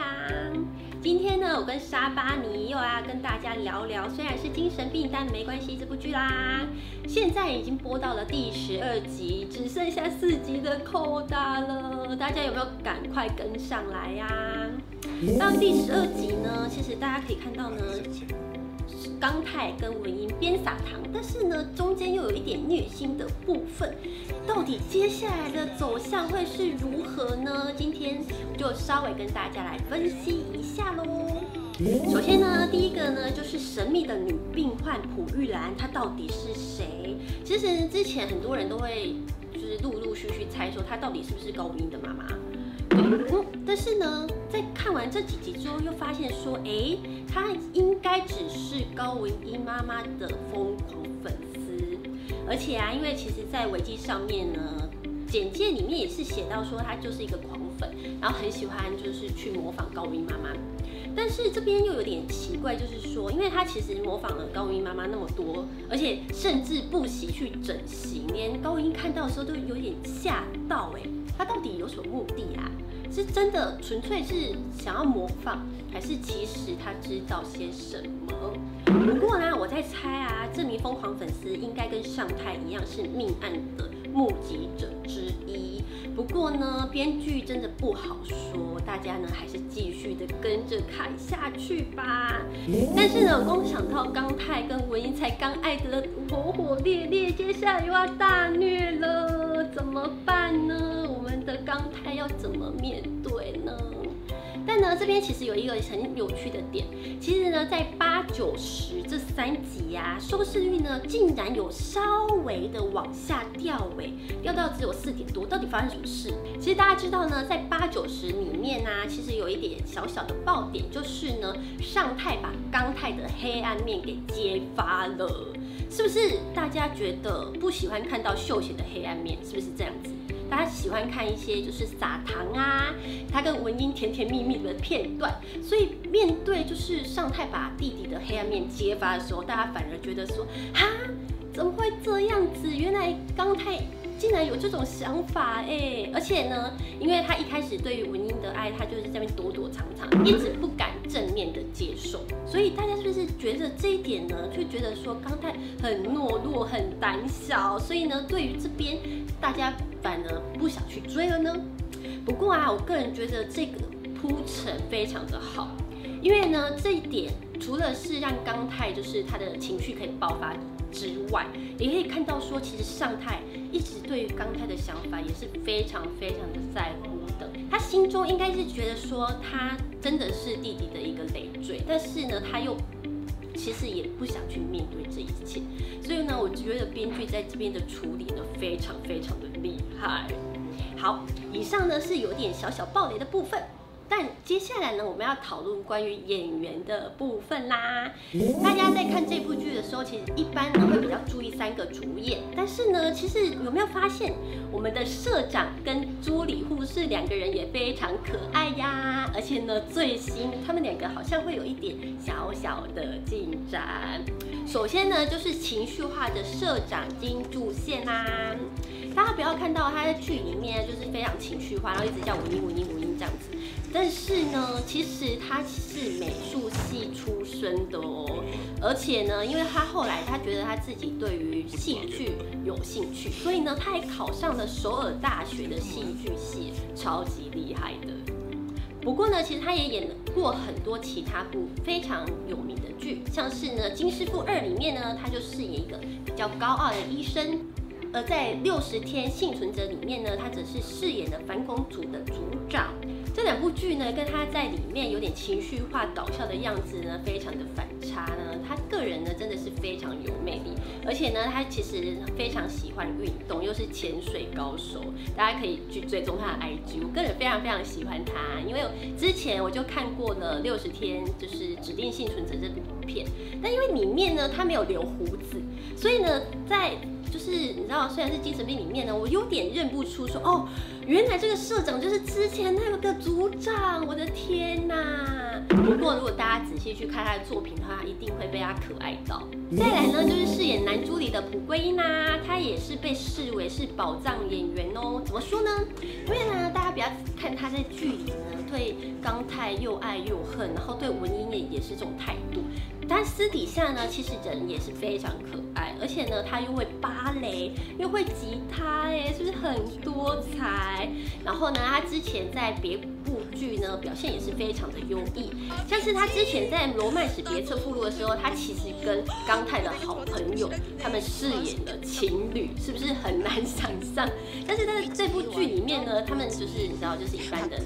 阳。今天呢，我跟沙巴尼又要跟大家聊聊，虽然是精神病，但没关系这部剧啦。现在已经播到了第十二集，只剩下四集的扣打了，大家有没有赶快跟上来呀？到第十二集呢，其实大家可以看到呢。刚泰跟文英边撒糖，但是呢，中间又有一点虐心的部分，到底接下来的走向会是如何呢？今天就稍微跟大家来分析一下喽。首先呢，第一个呢就是神秘的女病患朴玉兰，她到底是谁？其实之前很多人都会就是陆陆续续猜说她到底是不是高文英的妈妈。但是呢，在看完这几集之后，又发现说，哎，她应该只是高文英妈妈的疯狂粉丝，而且啊，因为其实，在维基上面呢，简介里面也是写到说，她就是一个狂粉，然后很喜欢就是去模仿高文英妈妈。但是这边又有点奇怪，就是说，因为她其实模仿了高文英妈妈那么多，而且甚至不惜去整形，连高文英看到的时候都有点吓到，哎。他到底有什么目的啊？是真的纯粹是想要模仿，还是其实他知道些什么？不过呢，我在猜啊，这名疯狂粉丝应该跟尚泰一样是命案的目击者之一。不过呢，编剧真的不好说，大家呢还是继续的跟着看下去吧。但是呢，光想到刚泰跟文英才刚爱得火火烈烈，接下来又要大虐了，怎么办呢？我们的刚胎要怎么面对呢？但呢，这边其实有一个很有趣的点，其实呢，在八九十这三集呀，收视率呢竟然有稍微的往下掉，哎，掉到只有四点多，到底发生什么事？其实大家知道呢，在八九十里面呢，其实有一点小小的爆点，就是呢，尚泰把刚泰的黑暗面给揭发了，是不是？大家觉得不喜欢看到秀贤的黑暗面，是不是这样子？大家喜欢看一些就是撒糖啊，他跟文英甜甜蜜蜜的片段，所以面对就是尚泰把弟弟的黑暗面揭发的时候，大家反而觉得说，哈，怎么会这样子？原来刚泰竟然有这种想法哎！而且呢，因为他一开始对于文英的爱，他就是在那边躲躲藏藏，一直不敢正面的接受，所以大家是不是觉得这一点呢？就觉得说刚太很懦弱、很胆小，所以呢，对于这边大家。反而不想去追了呢。不过啊，我个人觉得这个铺陈非常的好，因为呢，这一点除了是让刚太就是他的情绪可以爆发之外，也可以看到说，其实尚太一直对于刚太的想法也是非常非常的在乎。他心中应该是觉得说，他真的是弟弟的一个累赘，但是呢，他又。其实也不想去面对这一切，所以呢，我觉得编剧在这边的处理呢，非常非常的厉害。好，以上呢是有点小小暴雷的部分。但接下来呢，我们要讨论关于演员的部分啦。大家在看这部剧的时候，其实一般呢会比较注意三个主演。但是呢，其实有没有发现，我们的社长跟朱里护士两个人也非常可爱呀？而且呢，最新他们两个好像会有一点小小的进展。首先呢，就是情绪化的社长金柱宪啦。大家不要看到他在剧里面就是非常情绪化，然后一直叫文英文英文英这样子。但是呢，其实他是美术系出身的哦，而且呢，因为他后来他觉得他自己对于戏剧有兴趣，所以呢，他还考上了首尔大学的戏剧系，超级厉害的。不过呢，其实他也演过很多其他部非常有名的剧，像是呢《金师傅二》里面呢，他就饰演一个比较高傲的医生。而在六十天幸存者里面呢，他则是饰演的反恐组的组长。这两部剧呢，跟他在里面有点情绪化、搞笑的样子呢，非常的反差呢。他个人呢，真的是非常有魅力，而且呢，他其实非常喜欢运动，又是潜水高手。大家可以去追踪他的 IG，我个人非常非常喜欢他，因为之前我就看过了六十天，就是指定幸存者这部片。但因为里面呢，他没有留胡子，所以呢，在是你知道，虽然是精神病里面呢，我有点认不出说哦，原来这个社长就是之前那个组长，我的天！不过如果大家仔细去看他的作品的话，一定会被他可爱到。再来呢，就是饰演男主里的蒲圭英啦，他也是被视为是宝藏演员哦。怎么说呢？因为呢，大家不要看他在剧里呢，对刚泰又爱又恨，然后对文英也也是这种态度。但私底下呢，其实人也是非常可爱，而且呢，他又会芭蕾，又会吉他，哎，是不是很多才？然后呢，他之前在别剧呢表现也是非常的优异，像是他之前在《罗曼史别册》附录的时候，他其实跟刚泰的好朋友他们饰演的情侣，是不是很难想象？但是在这部剧里面呢，他们就是你知道，就是一般的，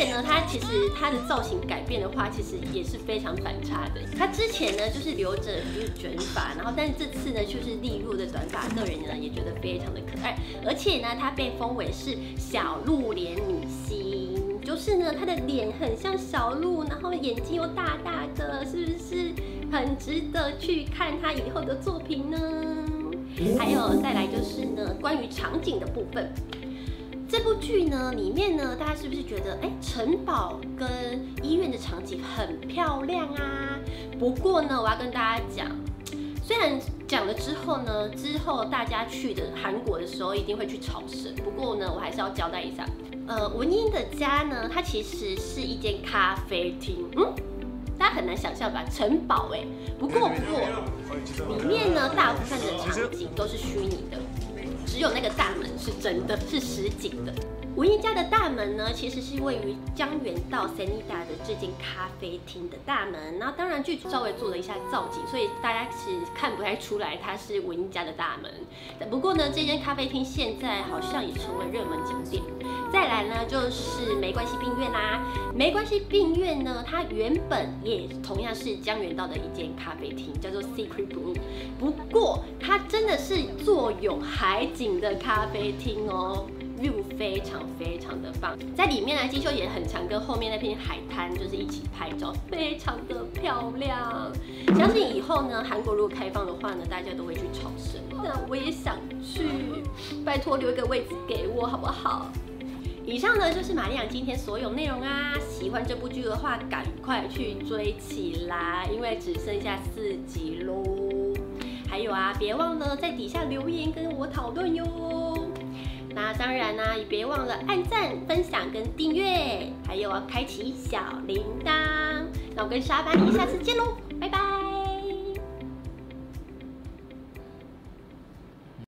且呢，他其实他的造型改变的话，其实也是非常反差的。他之前呢就是留着就是卷发，然后但是这次呢就是利落的短发，个人呢也觉得非常的可爱。而且呢，他被封为是小鹿脸女星，就是呢她的脸很像小鹿，然后眼睛又大大的，是不是很值得去看她以后的作品呢？还有再来就是呢关于场景的部分。这部剧呢，里面呢，大家是不是觉得，哎，城堡跟医院的场景很漂亮啊？不过呢，我要跟大家讲，虽然讲了之后呢，之后大家去的韩国的时候一定会去朝圣。不过呢，我还是要交代一下，呃，文英的家呢，它其实是一间咖啡厅，嗯，大家很难想象吧？城堡哎，不过不过，里面呢，大部分的场景都是虚拟的。只有那个大门是真的，是实景的。文英家的大门呢，其实是位于江原道 Senida 的这间咖啡厅的大门。那当然剧组稍微做了一下造景，所以大家是看不太出来它是文英家的大门。不过呢，这间咖啡厅现在好像也成为热门景点。再来呢，就是没关系病院啦。没关系病院呢，它原本也同样是江原道的一间咖啡厅，叫做 Secret Room。不过它真的是坐拥海景的咖啡厅哦。View 非常非常的棒，在里面呢，金秀也很常跟后面那片海滩就是一起拍照，非常的漂亮。相信以后呢，韩国如果开放的话呢，大家都会去朝圣。那我也想去，拜托留一个位置给我好不好？以上呢就是玛丽亚今天所有内容啊，喜欢这部剧的话，赶快去追起来，因为只剩下四集喽。还有啊，别忘了在底下留言跟我讨论哟。那当然啦，也别忘了按赞、分享跟订阅，还有开启小铃铛。那我跟沙班下次见喽，拜拜。